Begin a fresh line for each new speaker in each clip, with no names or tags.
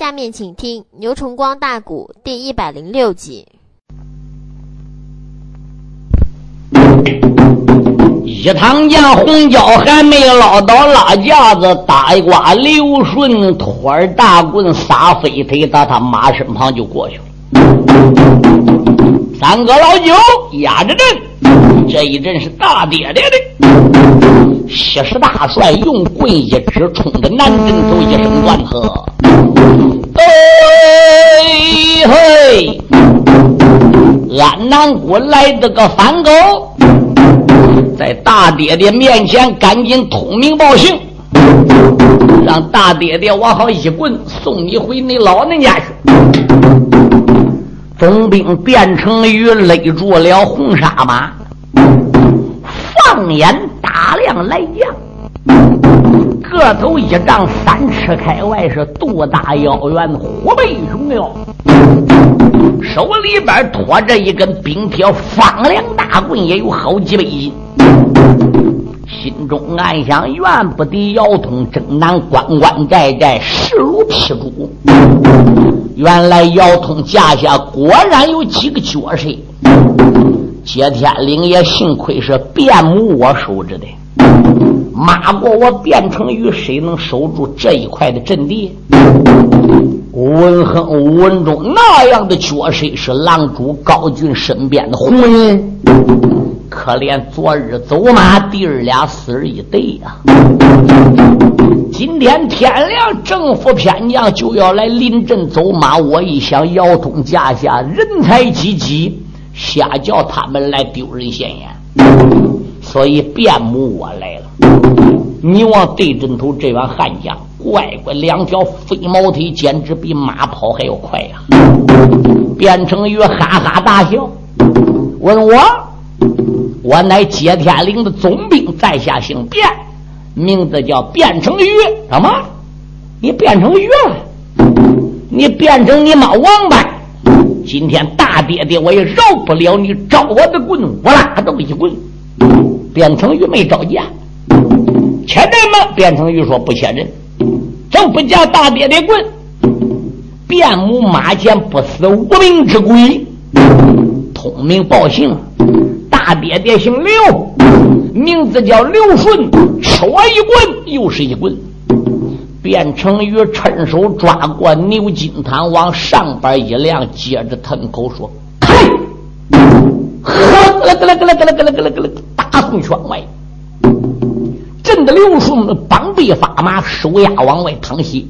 下面请听牛崇光大鼓第一百零六集。
一趟见红椒还没捞到拉架子，大瓜刘顺拖着大棍撒飞腿，到他马身旁就过去了。三个老九压着阵，这一阵是大爹爹的。西施大帅用棍一指，冲着南阵头一声断喝：“哎嘿！安南国来的个反狗，在大爹爹面前赶紧通名报姓，让大爹爹我好一棍送你回你老人家去。”总兵卞成宇勒住了红纱马，放眼。大量来将，个头一丈三尺开外，是肚大腰圆，虎背熊腰，手里边托着一根冰铁方梁大棍，也有好几百斤。心中暗想：怨不得姚通征南关关寨寨势如劈竹。原来姚通架下果然有几个角色，接天灵也幸亏是卞母我守着的。骂过我变成鱼，谁能守住这一块的阵地？文亨、文忠那样的角色是狼主高俊身边的红人，可怜昨日走马弟儿俩死而已对呀！今天天亮，政府偏将就要来临阵走马，我一想，姚通架下人才济济，瞎叫他们来丢人现眼。所以变母我来了，你往对阵头这员悍将，乖乖两条飞毛腿，简直比马跑还要快呀！变成鱼哈哈大笑，问我，我乃接天岭的总兵，在下姓卞，名字叫变成鱼，什么？你变成鱼了？你变成你妈王八？今天大爹爹我也饶不了你，招我的棍，我拉倒一棍。卞成玉没召见，且人吗？卞成玉说不切人，正不叫大爹爹滚。卞母马前不死无名之鬼，通名报姓，大爹爹姓刘，名字叫刘顺，吃我一棍又是一棍。卞成玉趁手抓过牛金汤，往上边一亮，接着吞口说：“开！”呵，咯咯咯咯咯咯咯咯咯咯。大宋圈外，震得刘顺膀臂发麻，手压往外淌血，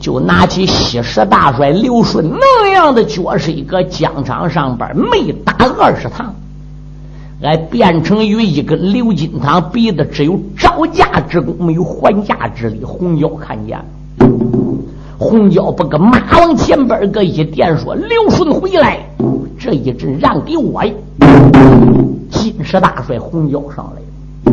就拿起西石大帅刘顺那样的角色，搁疆场上边没打二十趟，俺变成于一根刘金堂，比的只有招架之功，没有还价之力。红椒看见，红椒不跟马往前边个一点，说刘顺回来，这一阵让给我。金石大帅红椒上来，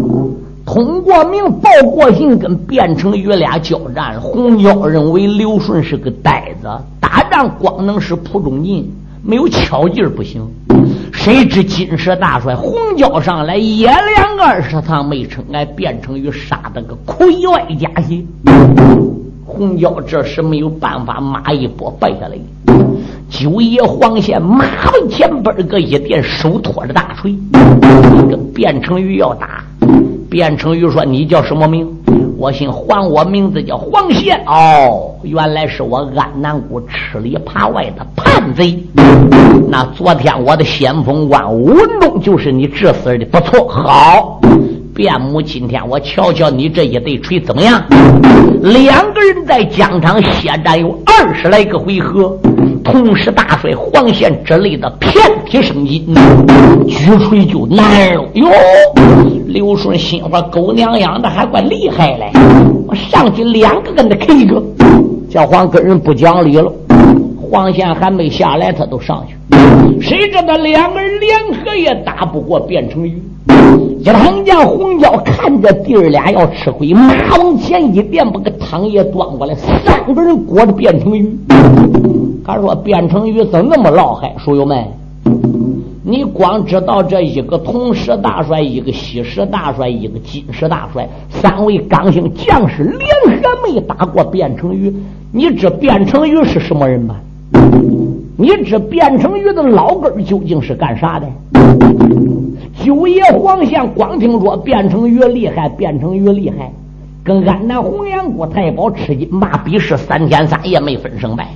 通过名报过信，跟卞成宇俩交战。红椒认为刘顺是个呆子，打仗光能使蒲中劲，没有巧劲不行。谁知金石大帅红椒上来一两二十趟没成，俺卞成宇杀得个盔外加血。红椒这时没有办法，马一拨败下来。九爷黄县马往前边个一点，手托着大锤，跟卞成玉要打。卞成玉说：“你叫什么名？”我姓黄，我名字叫黄县。哦，原来是我安南谷吃里扒外的叛贼。那昨天我的先锋官文忠就是你致死的，不错。好。卞母，今天我瞧瞧你这一对锤怎么样？两个人在疆场血战有二十来个回合，同时大帅黄宪之类的遍体生津，举锤就难了。哟，刘顺心话狗娘养的还怪厉害嘞！我上去两个跟他 K 一个，小黄跟人不讲理了。黄线还没下来，他都上去。谁知道两个人联合也打不过卞成宇。一趟将红椒看着弟儿俩要吃亏，马往前一点，把个汤也端过来，三个人裹着卞成宇。他说：“卞成宇怎么那么老害？书友们，你光知道这一个铜石大帅，一个西石大帅，一个金石大帅，三位刚性将士联合没打过卞成宇。你知卞成宇是什么人吗？你知卞成宇的老根究竟是干啥的？九爷皇相光听说卞成宇厉害，卞成宇厉害，跟安南红颜国太保吃金马比试三天三夜没分胜败。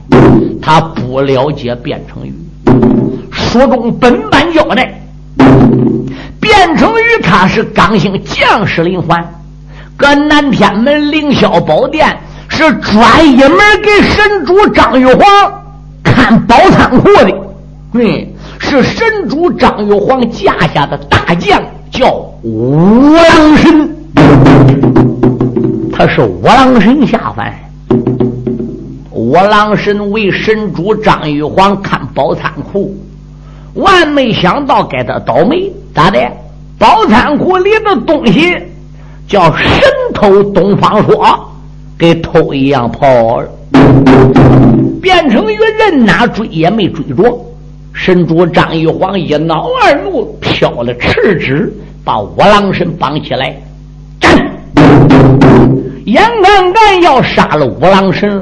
他不了解卞成玉，书中本版交代，卞成玉他是刚性将士林环，搁南天门凌霄宝殿是专一门给神主张玉皇看宝仓库的。嗯。是神主张玉皇驾下的大将，叫五郎神。他是五郎神下凡。五郎神为神主张玉皇看宝仓库，万没想到给他倒霉，咋的？宝仓库里的东西叫神偷东方朔给偷一样跑了，变成鱼人哪追也没追着。神主张玉皇一恼二怒，飘了赤纸，把五郎神绑起来，站！眼看看要杀了五郎神，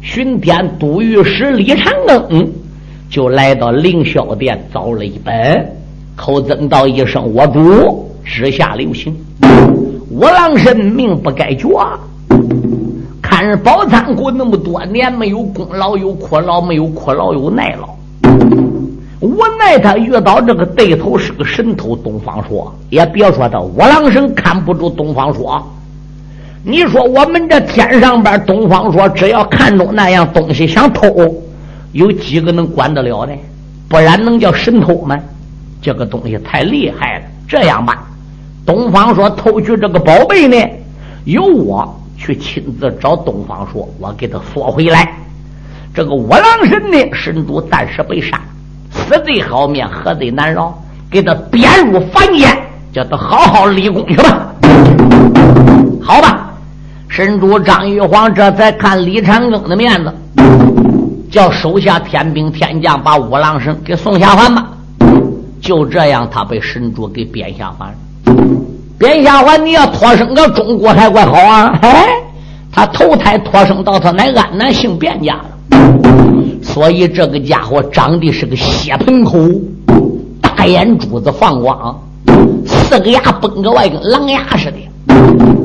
巡天都御史李长庚就来到凌霄殿找了一本，口尊道一声：“我主，直下留情。”五郎神命不该绝，看着宝仓库那么多年没有功劳有苦劳，没有苦劳有耐劳。无奈他遇到这个对头是个神偷东方朔，也别说他五郎神看不住东方朔。你说我们这天上边东方朔，只要看中那样东西想偷，有几个能管得了的？不然能叫神偷吗？这个东西太厉害了。这样吧，东方朔偷去这个宝贝呢，由我去亲自找东方朔，我给他索回来。这个五郎神呢，神主暂时被杀。死罪好面，活罪难饶，给他贬入凡间，叫他好好立功去吧。好吧，神主张玉皇这才看李长庚的面子，叫手下天兵天将把五郎神给送下凡吧。就这样，他被神主给贬下凡。贬下凡，你要托生个中国还怪好啊！哎，他投胎托生到他乃安南姓卞家了。所以这个家伙长得是个血盆口，大眼珠子放光，四个牙崩个外跟狼牙似的。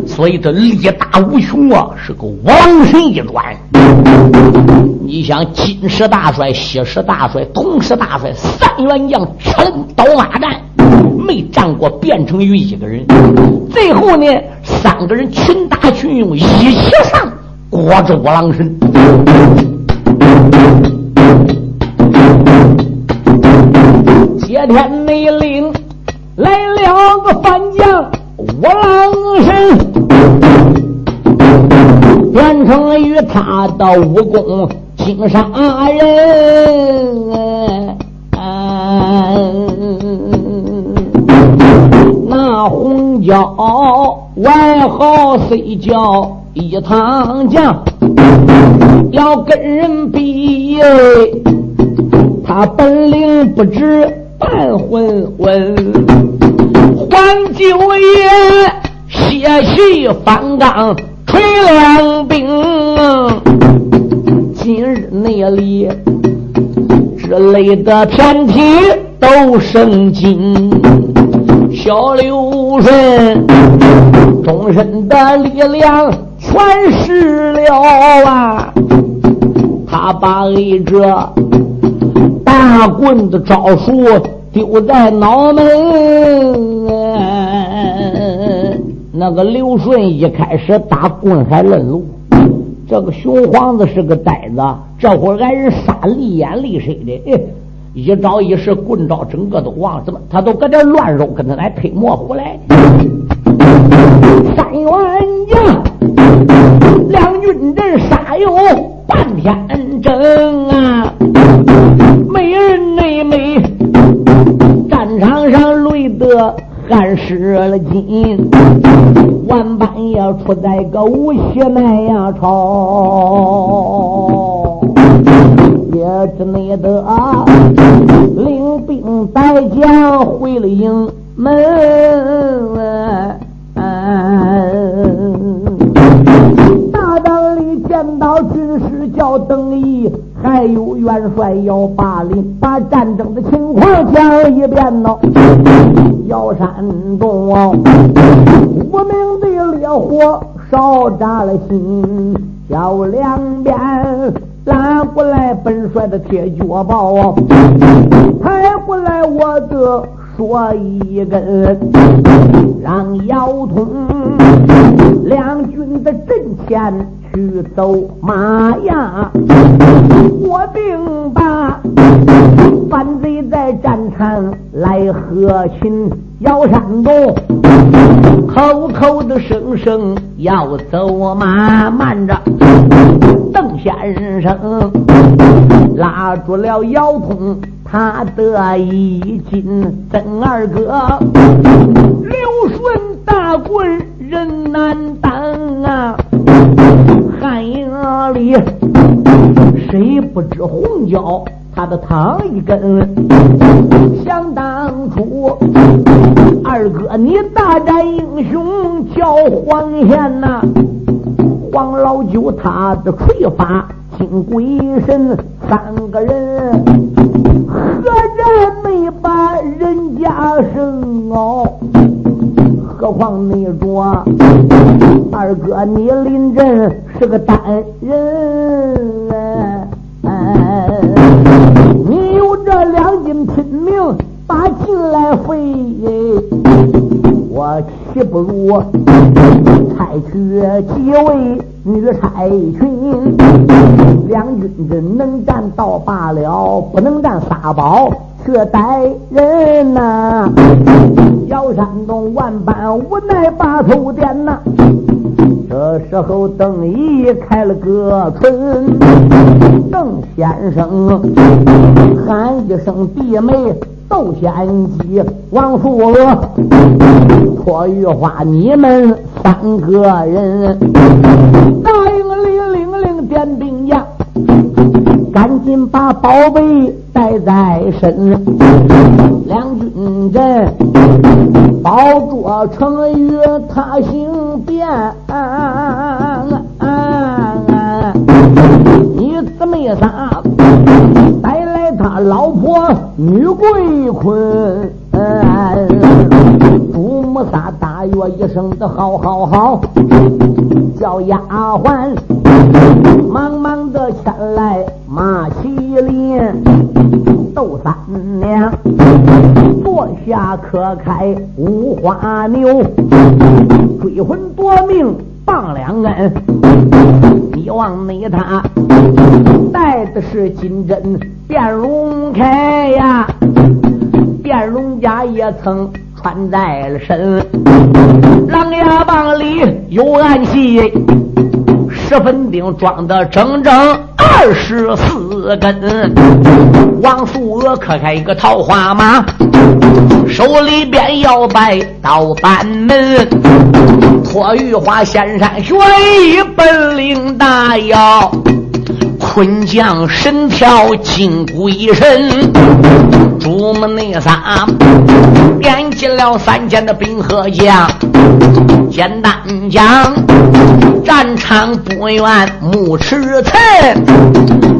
所以他力大无穷啊，是个王神一转。你想金石大帅、西石大帅、铜石大帅三员将，全刀马战，没战过变成于一个人。最后呢，三个人群打群用，一起上裹着五郎神。接天内令来了个反将五郎神，变成与他的武功惊杀人。红椒外号虽叫一堂将。要跟人比，他本领不知半混混。黄九爷血气方刚，锤两兵。今日内里之类的天体都生金，小刘顺终身的力量。全失了啊！他把一这大棍子招数丢在脑门。那个刘顺一开始打棍还愣路，这个熊皇子是个呆子，这会儿挨人杀立眼立身的，一招一式棍招整个都忘，怎么他都搁这乱揉，跟他来推模糊来。三元将。两军阵杀有半天整啊，没人内美，战场上累得汗湿了筋，万般也出在个无血脉呀朝，也只没得领兵带将回了营门。大帐里见到军师叫邓毅，还有元帅姚八林，把战争的情况讲一遍喽。姚山东，无名的烈火烧炸了心，叫两边拉过来本帅的铁脚包，抬过来我的。说一根，让姚通两军的阵前去走马呀！我定把反贼在战场来和亲，姚山东口口的声声要走马，慢着，邓先生拉住了姚通。他得一金曾二哥，刘顺大棍人难当啊！汉营里谁不知红椒他的汤一根？想当初二哥你大战英雄叫黄贤呐，黄老九他的锤法金鬼神三个人。何人没把人家生哦？何况你说二哥你临阵是个单人，你有这两斤拼命把劲来费，我岂不如差去几位女差群？两军阵能战倒罢了，不能战撒宝却带人呐！姚山东万般无奈把头点呐。这时候邓毅开了个唇，邓先生喊一声弟妹，窦仙姬、王富娥、托玉花，你们三个人答应领领领点兵呀。赶紧把宝贝带在身，两军阵保着成语他行便。你姊妹仨带来他老婆女桂坤，祖母仨大约一声的好好好，叫丫鬟忙忙的前来。马麒麟，斗三娘，坐下可开五花牛，追魂夺命棒两根。你望你他带的是金针变龙铠呀，变龙甲也曾穿在了身，狼牙棒里有暗器。十分钉装的整整二十四根，王素娥可开一个桃花马，手里边摇摆刀板门，托玉花仙山学艺本领大哟，春将神跳金鬼神，朱门那仨点进了三千的兵和将。简单讲，战场不远木池村，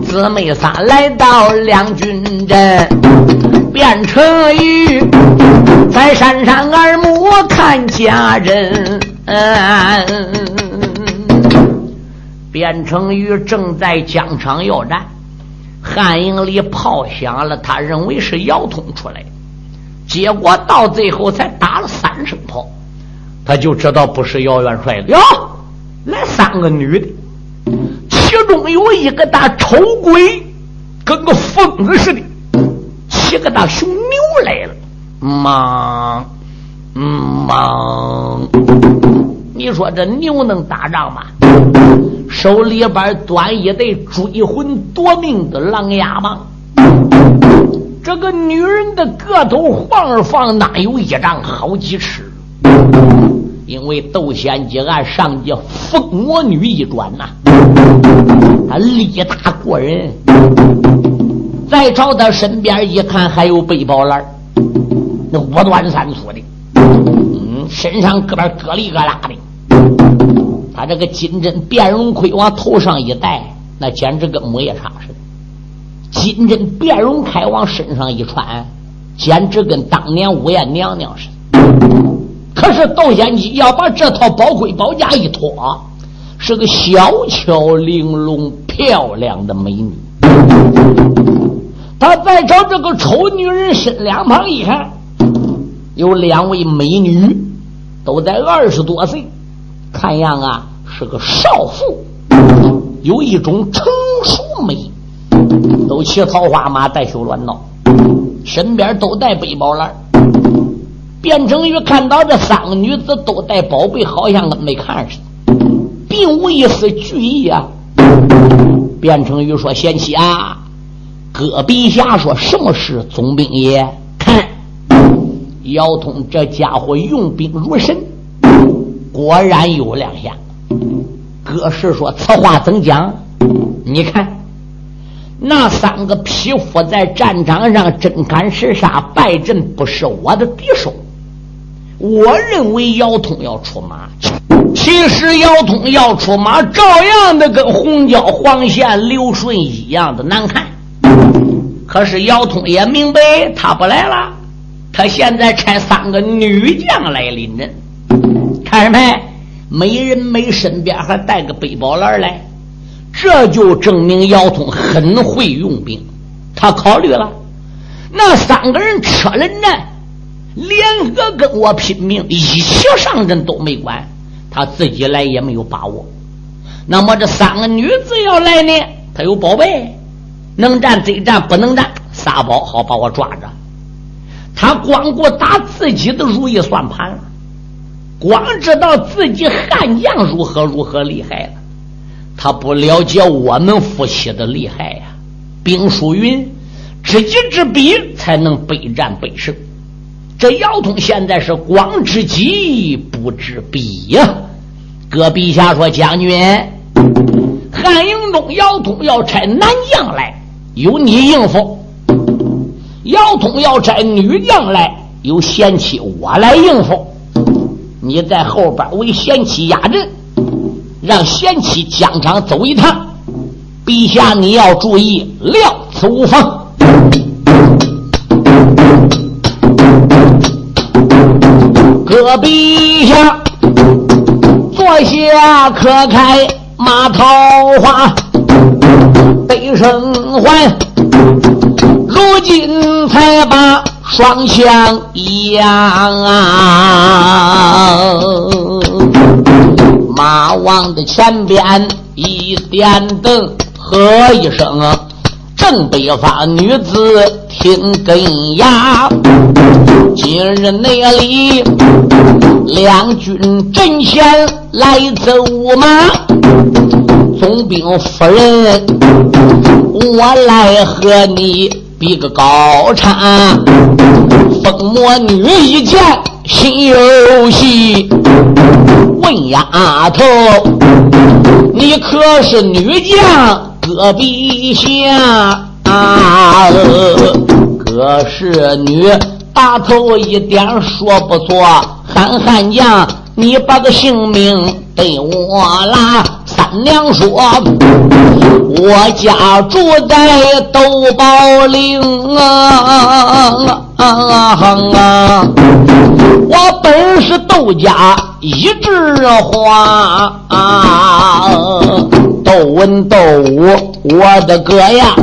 姊妹仨来到两军阵，变成鱼在山上耳目看家人。变成鱼正在疆场要战，汉营里炮响了，他认为是姚通出来，结果到最后才打了三声炮。他就知道不是姚元帅的哟，来三个女的，其中有一个大丑鬼，跟个疯子似的，七个大熊牛来了，忙，忙，你说这牛能打仗吗？手里边端一对追魂夺命的狼牙棒，这个女人的个头晃儿晃哪有一丈好几尺？因为窦仙姬按上界疯魔女一转呐，他力大过人。再朝他身边一看，还有背包篮那五短三粗的，嗯，身上各边咯里咯啦的。他这个金针变容盔往头上一戴，那简直跟母夜叉似的。金针变容铠往身上一穿，简直跟当年五艳娘娘似的。可是窦仙姬要把这套宝盔宝甲一脱，是个小巧玲珑、漂亮的美女。他再朝这个丑女人身两旁一看，有两位美女，都在二十多岁，看样啊是个少妇，有一种成熟美，都骑桃花马，带绣鸾闹，身边都带背包篮。卞成宇看到这三个女子都带宝贝，好像跟没看似的，并无一丝惧意啊。卞成宇说：“贤妻啊。”戈壁下说：“什么事，总兵爷？看，姚通这家伙用兵如神，果然有两下。”戈氏说：“此话怎讲？你看，那三个匹夫在战场上真敢是杀，败阵不是我的敌手。我认为姚通要出马，其实姚通要出马，照样的跟红椒、黄线、刘顺一样的难看。”可是姚通也明白，他不来了。他现在差三个女将来领阵，看着没？每人没身边还带个背包篮来，这就证明姚通很会用兵。他考虑了，那三个人车轮战，联合跟我拼命，一起上阵都没管，他自己来也没有把握。那么这三个女子要来呢？他有宝贝。能战贼战，不能战撒宝，好把我抓着。他光顾打自己的如意算盘了，光知道自己悍将如何如何厉害了，他不了解我们夫妻的厉害呀。兵书云：知己知彼，才能备战备胜。这姚通现在是光知己不知彼呀。搁陛下说：“将军，汉营中姚通要差南将来。”由你应付，姚通要摘女将来，有贤妻我来应付。你在后边为贤妻压阵，让贤妻疆场走一趟。陛下你要注意，料此无妨。阁陛下坐下，可开马桃花。悲声唤，如今才把双枪一扬啊！马王的前边一点灯，喝一声，正北方女子听根牙。今日那里两军阵前来走马。总兵夫人，我来和你比个高产。疯魔女一见心有喜，问丫头，你可是女将戈壁下？可是女，大头一点说不错，喊汉将，你把个性命对我啦！三娘说：“我家住在窦宝岭啊啊啊！我本是窦家一枝花，窦文窦武，我的哥呀！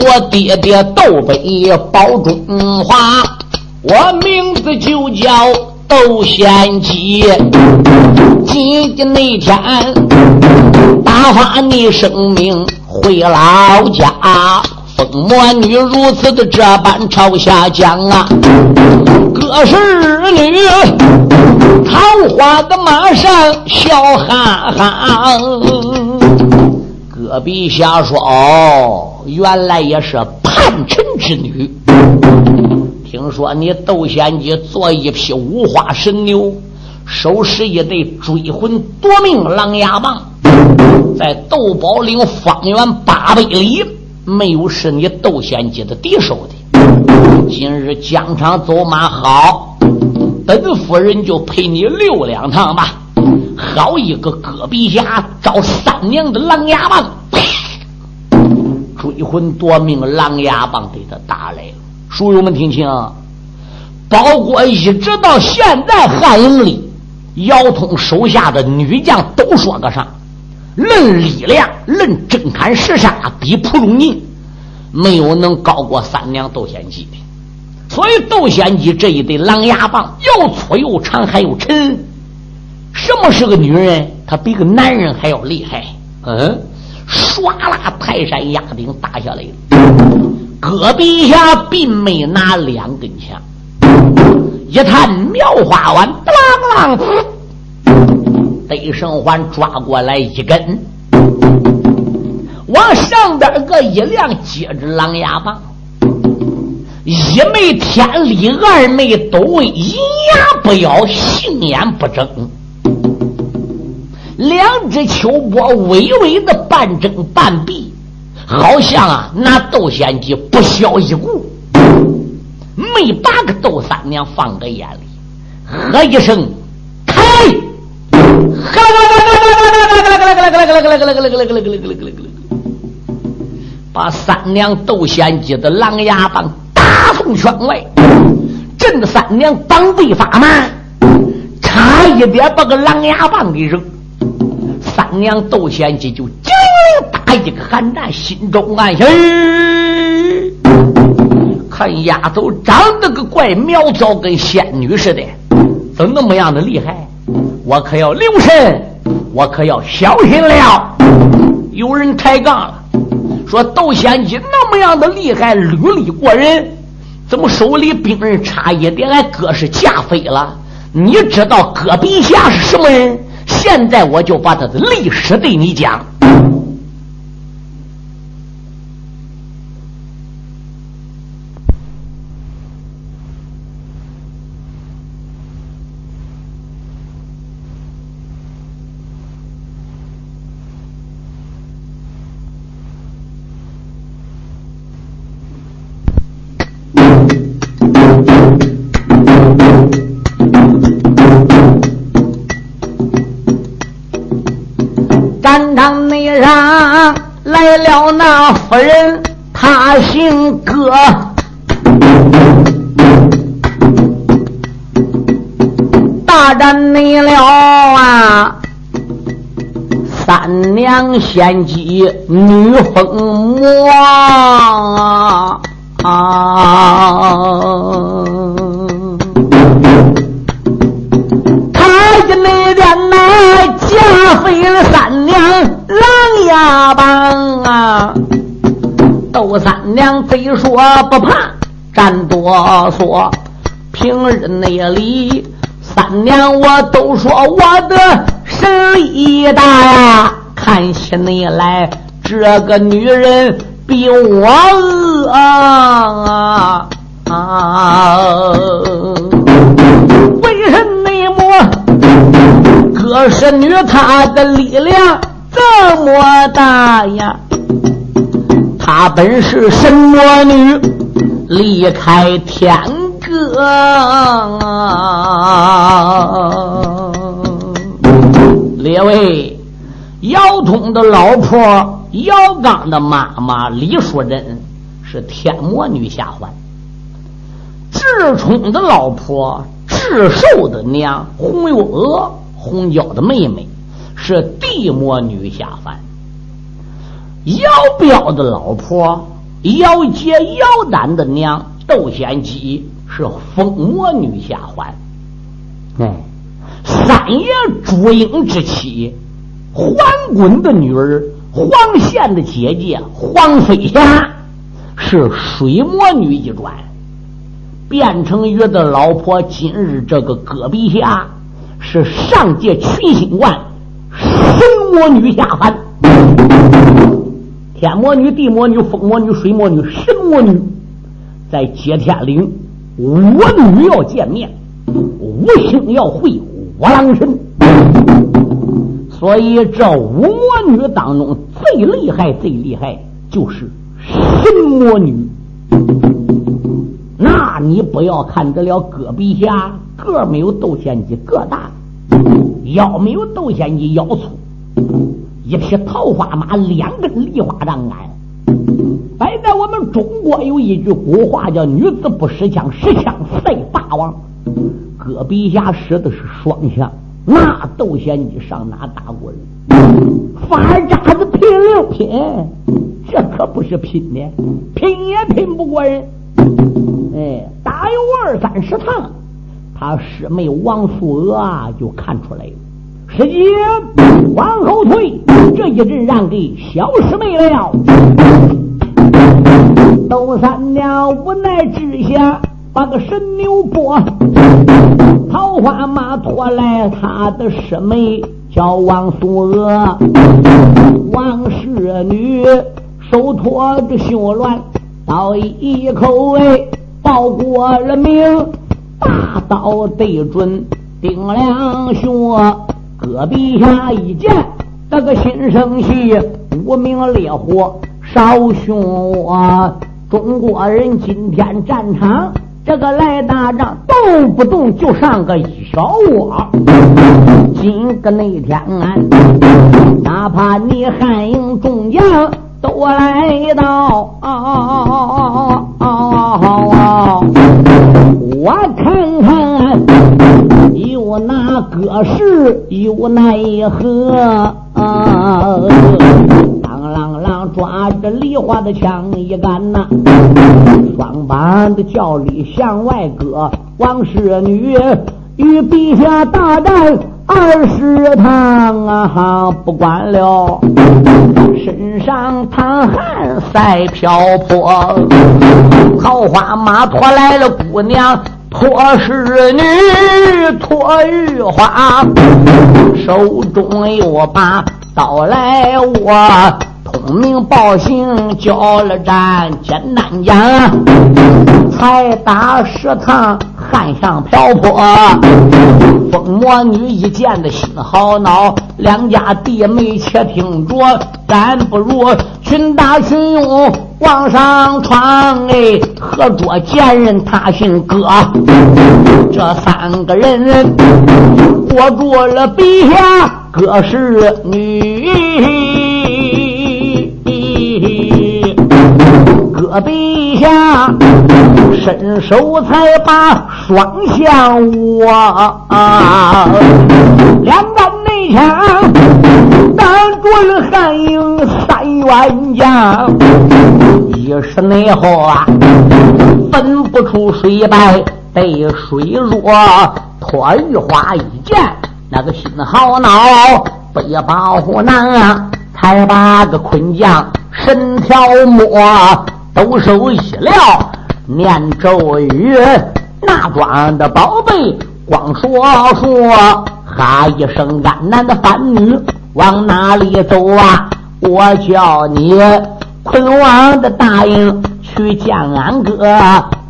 我爹爹窦北保中华，我名字就叫。”窦贤吉，今的那天打发你生命回老家，疯魔女如此的这般朝下讲啊，哥是女，桃花的马上笑哈哈。隔壁瞎说：“哦，原来也是叛臣之女。”听说你窦仙姬做一匹五花神牛，手持一对追魂夺命狼牙棒，在窦宝岭方圆八百里，没有是你窦仙姬的敌手的。今日疆场走马好，本夫人就陪你溜两趟吧。好一个戈壁侠找三娘的狼牙棒，追魂夺命狼牙棒给他打来了。书友们听清，包括一直到现在汉营里，姚通手下的女将都说个啥？论力量，论真砍实杀，比蒲松龄没有能高过三娘窦仙姬的。所以窦仙姬这一对狼牙棒又粗又长还又沉。什么是个女人？她比个男人还要厉害。嗯，唰啦，泰山压顶打下来。戈壁下并没拿两根枪，一探苗花丸，啷啷，得胜环抓过来一根，往上边个一亮，接着狼牙棒，一枚天理，二枚都为银牙不咬，杏眼不睁。两只秋波微微的半睁半闭，好像啊拿窦仙姬不消一顾，没把个窦三娘放在眼里。喝一声，开！把三娘窦仙姬的狼牙棒打从圈外，震得三娘膀背发麻，差一点把个狼牙棒给扔。三娘窦仙姬就惊打一个寒战，心中暗想：看丫头长得个怪苗条，跟仙女似的，怎那么样的厉害？我可要留神，我可要小心了。有人抬杠了，说窦仙姬那么样的厉害，履历过人，怎么手里兵刃差一点俺哥是架飞了？你知道戈壁侠是什么人？现在我就把他的历史对你讲。仙姬女疯魔啊！他一那边那加飞了三娘狼牙棒啊！窦三娘非说不怕，战哆嗦。平日内里，三娘我都说我的神力大呀，看起你来这个女人比我恶啊！为什么？可是女她的力量这么大呀？她本是神魔女，离开天歌。列位，姚通的老婆姚刚的妈妈李淑珍是天魔女下凡，智冲的老婆。智寿的娘洪月娥，洪娇的妹妹是地魔女下凡；姚彪的老婆姚杰、姚丹的娘窦仙姬是风魔女下凡。哎，三爷朱英之妻黄滚的女儿黄宪的姐姐黄飞霞是水魔女一转。变成约的老婆，今日这个戈壁侠是上界群星观神魔女下凡，天魔女、地魔女、风魔女、水魔女、神魔女，在接天岭五女要见面，五星要会五郎神，所以这五魔女当中最厉害、最厉害就是神魔女那你不要看得了戈壁侠个没有窦仙姬个大，腰没有窦仙姬腰粗，一匹桃花马，两根梨花杖杆。摆在我们中国有一句古话叫“女子不识枪，识枪赛霸王”。戈壁侠使的是双枪，那窦仙你上哪打过人？发渣子拼了拼，这可不是拼的，拼也拼不过人。哎，打有二三十趟，他师妹王素娥啊就看出来了。师姐往后退，这一阵让给小师妹了。窦三娘无奈之下，把个神牛拨，桃花马拖来他的师妹叫王素娥，王氏女手托着绣鸾，倒一口哎。报过了名，大刀对准丁良兄，戈壁下一见，那个心生气，无名烈火烧胸啊！中国人今天战场，这个来打仗，动不动就上个一小窝。今个那天俺，哪怕你汉营众将。都来到，我看看有哪个是有奈何？当啷啷抓着梨花的枪一杆呐，双板的叫里向外搁，王氏女与陛下大战。二十趟啊，不管了，身上淌汗赛瓢泼，桃花马驮来了姑娘，托侍女托玉花，手中有把刀来握。功名报姓交了战，简单讲，才打十趟，汉上瓢泼。疯魔女一见的心好恼，两家弟妹且听着，咱不如群打群勇往上闯。哎，合作贱人他姓葛，这三个人握住了笔下葛氏女。陛下伸手才把双枪握，两杆内枪挡住了汉营三员将。一时内后啊，分不出谁败被水弱。脱玉花一见，那个心好恼，背保护难啊，才把个坤将。神条摸，抖手一撂，念咒语，那装的宝贝，光说说，哈一声，安南的番女往哪里走啊？我叫你昆王的答应去见俺哥，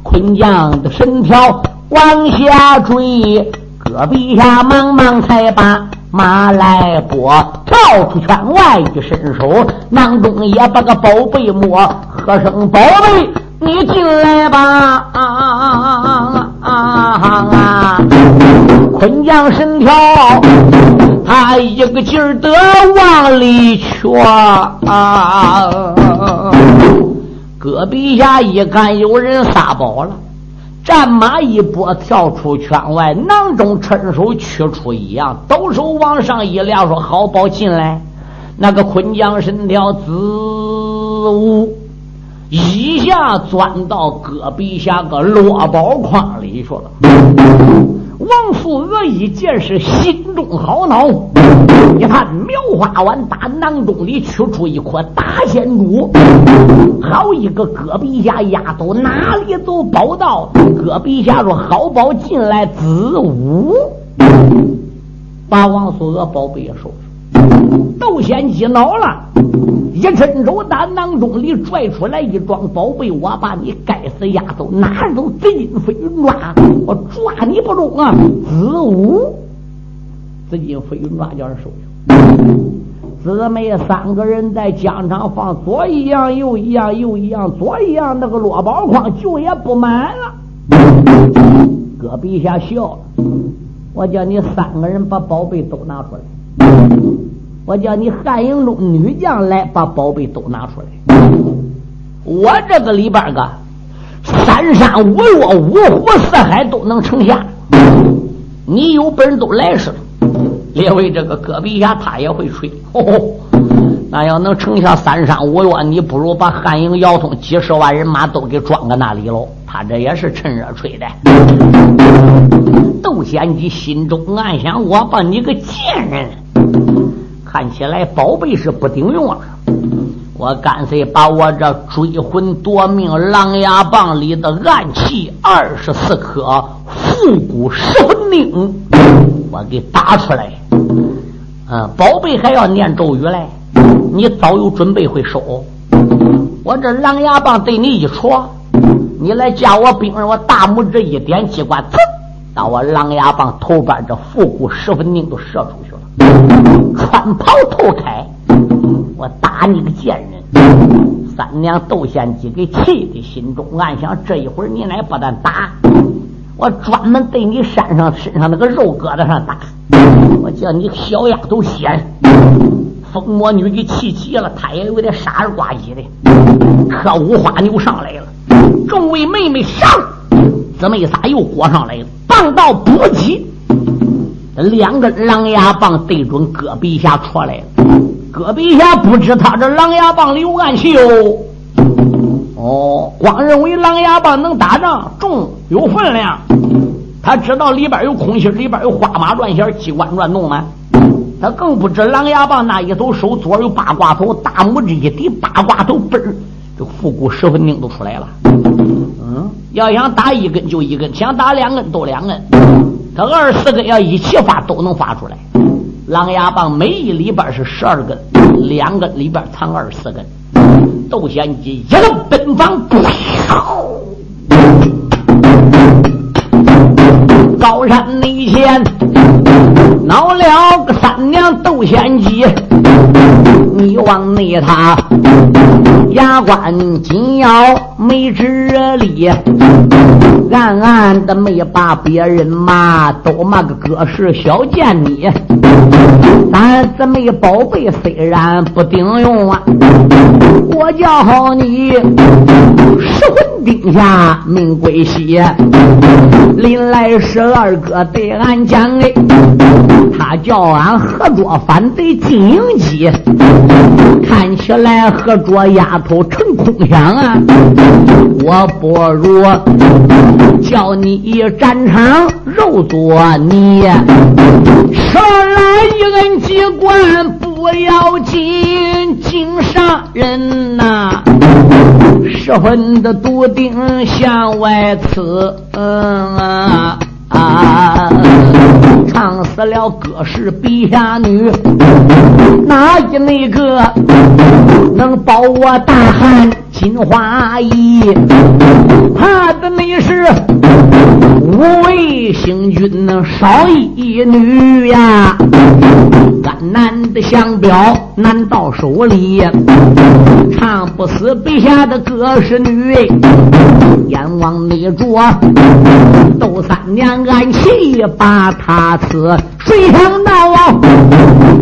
坤将的神条往下追，戈壁下忙忙才把。马来波跳出圈外，一伸手，囊中也把个宝贝摸，喝声宝贝，你进来吧！啊啊啊啊！坤将神条，他一个劲儿的往里劝。戈壁下一看有人撒宝了。战马一拨，跳出圈外，囊中趁手取出一样，抖手往上一撩，说：“好宝进来。”那个昆江神条子乌一下钻到戈壁下个落宝筐里去了。王素娥一见是心中好恼，一看苗花丸打囊中里取出一颗大仙珠，好一个戈壁下丫头哪里走宝道？戈壁下说好宝进来子午，把王素娥宝贝也收。窦仙姬恼了。一伸手，打囊中里拽出来一桩宝贝，我把你该死丫头拿走！紫金飞云抓，我抓你不中啊！子午，紫金飞云抓叫人收下。姊妹三个人在疆场放左一样，右一样，右一样，左一样，那个落宝筐就也不满了。搁陛下笑了，我叫你三个人把宝贝都拿出来，我叫你汉营中女将来把宝贝都拿出来。我这个里边个三山五岳五湖四海都能成下，你有本事都来是了。列位，这个戈壁侠他也会吹，那要能成下三山五岳，你不如把汉营姚通几十万人马都给装个那里喽。他这也是趁热吹的。窦仙姬心中暗想：我把你个贱人，看起来宝贝是不顶用了。我干脆把我这追魂夺命狼牙棒里的暗器二十四颗复古十分钉，我给打出来。嗯，宝贝还要念咒语嘞，你早有准备会收。我这狼牙棒对你一戳，你来加我兵，我大拇指一点机关，噌，把我狼牙棒头边这复古十分钉都射出去了，穿袍透开。我打你个贱人！三娘窦仙姬给气的，心中暗想：这一会儿你乃不但打，我专门对你山上身上那个肉疙瘩上打。我叫你小丫头仙，疯魔女给气急了，她也有点傻儿呱唧的。可五花牛上来了，众位妹妹上，姊妹仨又过上来了，棒到不急，两根狼牙棒对准戈壁下戳来了。戈壁下不知他这狼牙棒里有暗器哦，哦，光认为狼牙棒能打仗，重有分量。他知道里边有空心，里边有花马乱弦，机关转动吗？他更不知狼牙棒那一头手左有八卦头，大拇指一抵八卦头，嘣儿，这复古十分钉都出来了。要想打一根就一根，想打两根都两根。他二十四根要一起发都能发出来。狼牙棒每一里边是十二根，两根里边藏二十四根。窦仙姬一个奔放，高山内前闹了个三娘窦仙姬，你往内他牙关紧咬没直力。暗暗的没把别人骂，都骂个哥是小贱你。咱姊妹宝贝虽然不顶用啊，我叫好你十魂钉下命归西。临来时二哥对俺讲哎，他叫俺合作反对金营姬，看起来合作丫头成空想啊，我不如。叫你一战场肉做泥，少来一恩机关不要紧，惊杀人，十分的笃定向外刺。嗯啊！唱死了各氏陛下女，哪一那个能保我大汉金花衣？怕的你是五位星君少一女呀！俺男的相表难到手里，唱不死陛下的各氏女，阎王内着窦三娘。暗器把他刺，谁想到啊？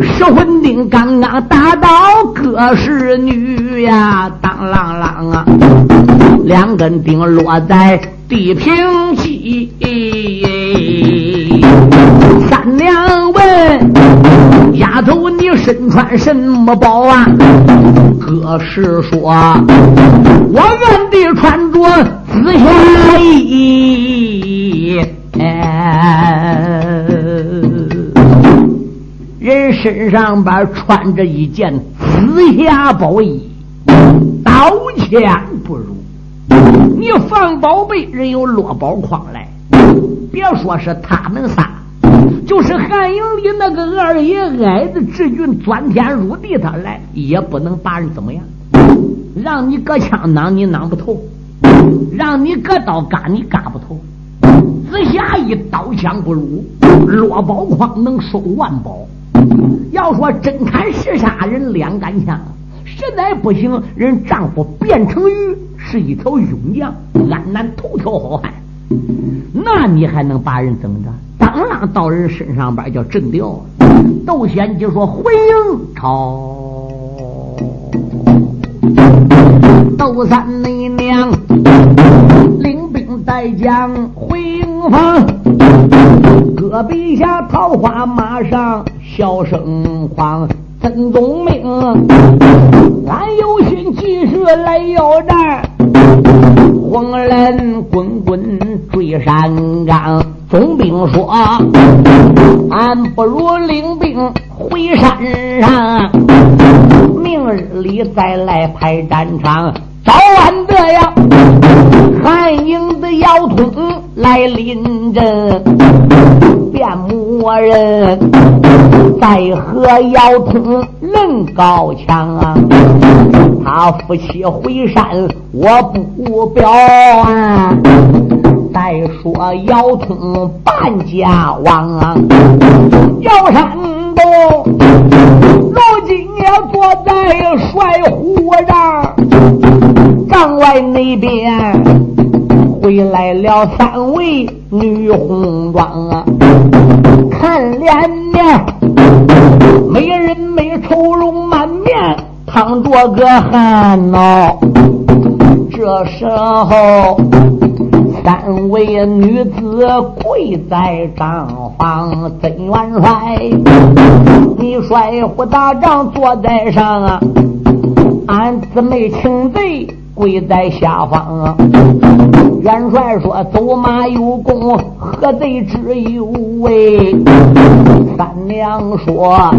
十魂钉刚刚打到各氏女呀，当啷啷啊！两根钉落在地平气。三娘问丫头，你身穿什么宝啊？哥是说，我原地穿着紫霞衣。人身上边穿着一件紫霞宝衣，刀枪不入。你放宝贝，人有落宝筐来。别说是他们仨，就是汉营里那个二爷矮子志俊钻天入地，他来也不能把人怎么样。让你搁枪囊，你囊不透；让你搁刀嘎，你嘎不透。紫霞一刀枪不入，落宝筐能收万宝。要说真砍实杀，人两杆枪；实在不行，人丈夫变成鱼是一条勇将，安南头条好汉。那你还能把人怎么着？当啷到人身上边叫震掉？窦仙就说回营朝。窦三内娘领兵带将回营房，戈壁下桃花马上笑声狂。曾宗明，俺有心继续来要战，黄人滚滚追山岗。总兵说，俺不如领兵回山上，明日里再来排战场。早晚的呀，韩营的姚通来临阵，变魔人在和姚通论高强啊！他夫妻回山，我不表啊！再说姚通半家亡啊，姚山东如今也坐在帅虎帐。帐外那边回来了三位女红妆啊，看脸面，没人没愁容满面，淌着个汗呐。这时候，三位女子跪在帐房，曾元帅，你帅虎大帐坐在上啊，俺姊妹请罪。跪在下方啊，元帅说：“走马有功，何罪之有？”喂，三娘说：“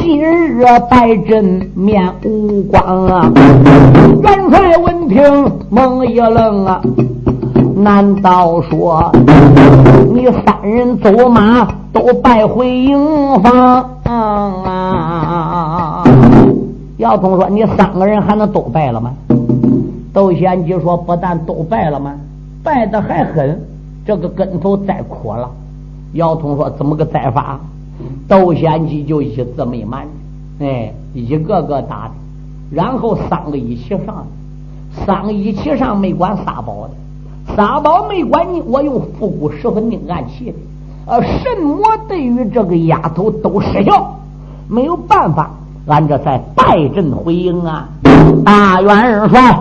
今日败阵面无光啊！”元帅闻听猛一愣啊，难道说你三人走马都败回营房？啊啊？姚通说：“你三个人还能都败了吗？”窦贤吉说：“不但都败了吗？败的还狠，这个跟头栽苦了。”姚通说：“怎么个栽法？”窦贤吉就一字没瞒，哎，一个个打的，然后三个一起上，三个一起上没管仨宝的，撒宝没管你，我用复古十分定暗器的，呃，什么对于这个丫头都失效，没有办法，俺这才败阵回营啊！大元帅。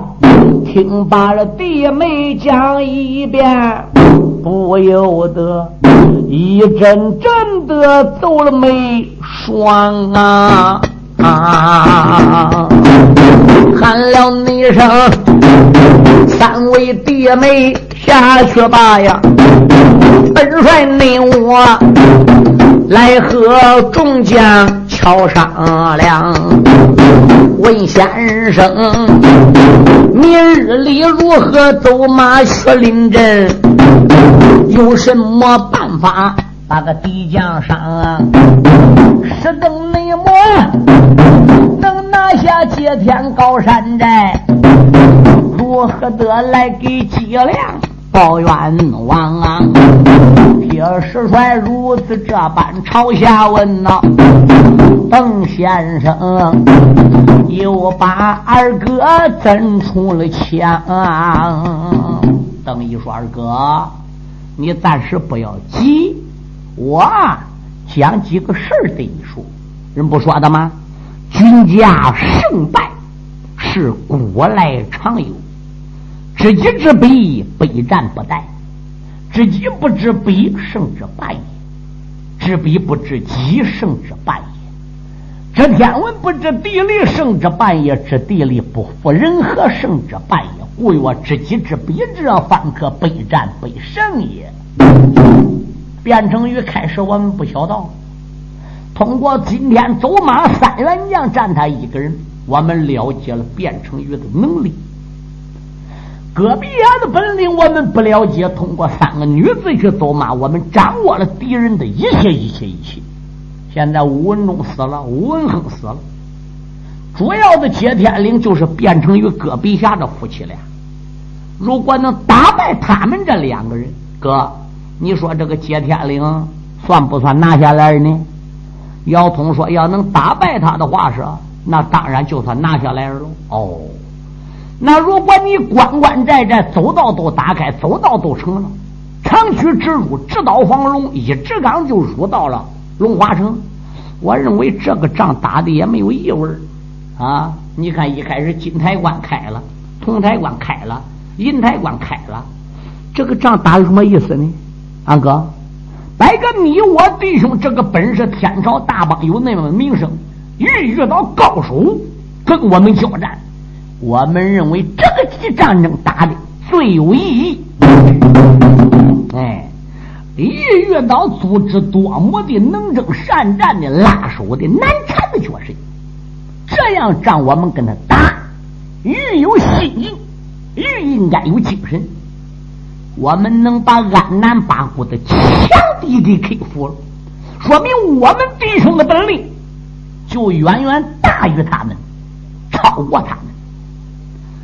听罢了弟妹讲一遍，不由得一阵阵的走了眉霜啊！喊了一声，三位弟妹下去吧呀！本帅内我来和众将。好商量，问先生，明日里如何走马去临阵？有什么办法把个敌将伤？是等内魔能拿下接天高山寨，如何得来给脊梁报冤枉啊？铁石帅如此这般朝下问呐。邓先生又把二哥怎出了枪？邓一说：“二哥，你暂时不要急，我讲几个事儿对你说。人不说的吗？军家胜败是古来常有，知己知彼，备战不殆；知己不知彼，胜之半也；知彼不知己，胜之半也。”知天文不知地理，胜之半也；知地理不服人和，胜之半也。故曰：知己知彼者，方可备战备胜也。卞成宇开始我们不晓得，通过今天走马三员将战他一个人，我们了解了卞成宇的能力。戈壁崖的本领我们不了解，通过三个女子去走马，我们掌握了敌人的一切一切一切。现在吴文忠死了，吴文亨死了，主要的接天灵就是变成于戈壁侠的夫妻俩。如果能打败他们这两个人，哥，你说这个接天岭算不算拿下来呢？姚通说：“要能打败他的话是，那当然就算拿下来了。哦，那如果你关关寨寨走道都打开，走道都成了，长驱直入，直捣黄龙，一直刚就入到了龙华城。我认为这个仗打的也没有异味啊！你看一开始金台关开了，铜台关开了，银台关开了，这个仗打有什么意思呢？安哥。”摆个你我弟兄这个本事，天朝大邦有那么名声，遇遇到高手跟我们交战，我们认为这个级战争打的最有意义。哎，一遇到组织多么的能征善战的拉手的难缠的角色，这样仗我们跟他打，愈有心意，愈应该有精神。我们能把安南八股的强敌给克服了，说明我们弟兄的本领就远远大于他们，超过他们。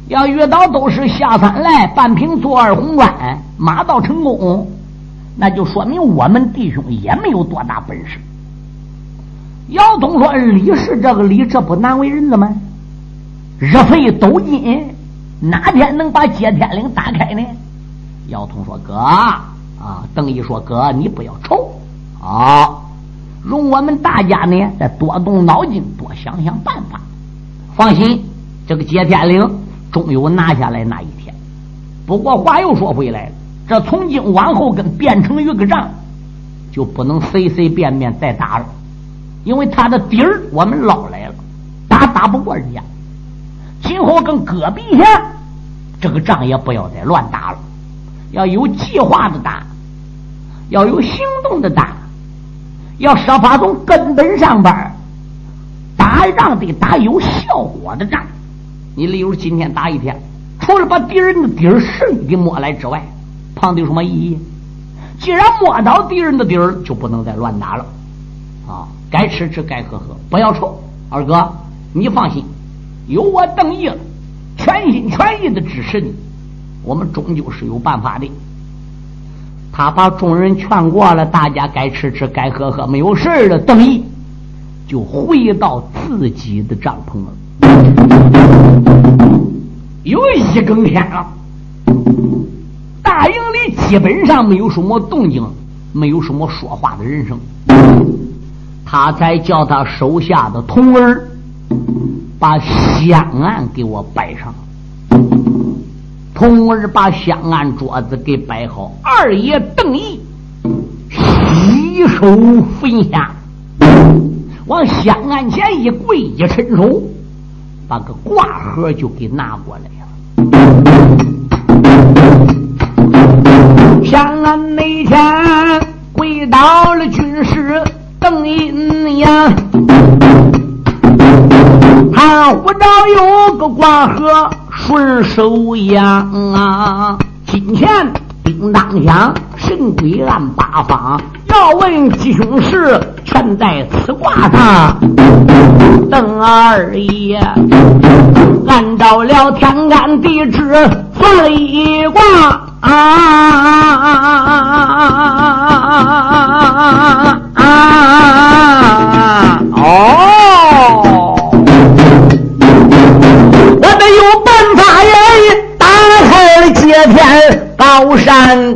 要遇到都是下三来半平坐二红关，马到成功，那就说明我们弟兄也没有多大本事。姚东说：“李氏这个李，这不难为人的吗？日费斗金，哪天能把接天岭打开呢？”姚通说：“哥啊，邓毅说哥，你不要愁啊，容我们大家呢再多动脑筋，多想想办法。放心，这个接天岭终有拿下来那一天。不过话又说回来了，这从今往后跟变成一个仗，就不能随随便便再打了，因为他的底儿我们捞来了，打打不过人家。今后跟戈壁下这个仗也不要再乱打了。”要有计划的打，要有行动的打，要设法从根本上边打仗得打有效果的仗。你例如今天打一天，除了把敌人的底儿顺给摸来之外，旁的有什么意义？既然摸到敌人的底儿，就不能再乱打了。啊，该吃吃，该喝喝，不要愁。二哥，你放心，有我邓毅全心全意的支持你。我们终究是有办法的。他把众人劝过了，大家该吃吃，该喝喝，没有事了。邓毅就回到自己的帐篷了。有一更天了，大营里基本上没有什么动静，没有什么说话的人声。他才叫他手下的童儿把香案给我摆上。同儿把香案桌子给摆好，二爷邓毅洗手焚香，往香案前一跪，一伸手，把个挂盒就给拿过来了。香案那天跪到了军师邓英呀，他不着有个挂盒。顺手扬啊！金钱叮当响，神鬼按八方。要问吉凶事，全在此卦上。邓二爷按照了天干地支算了一卦啊！山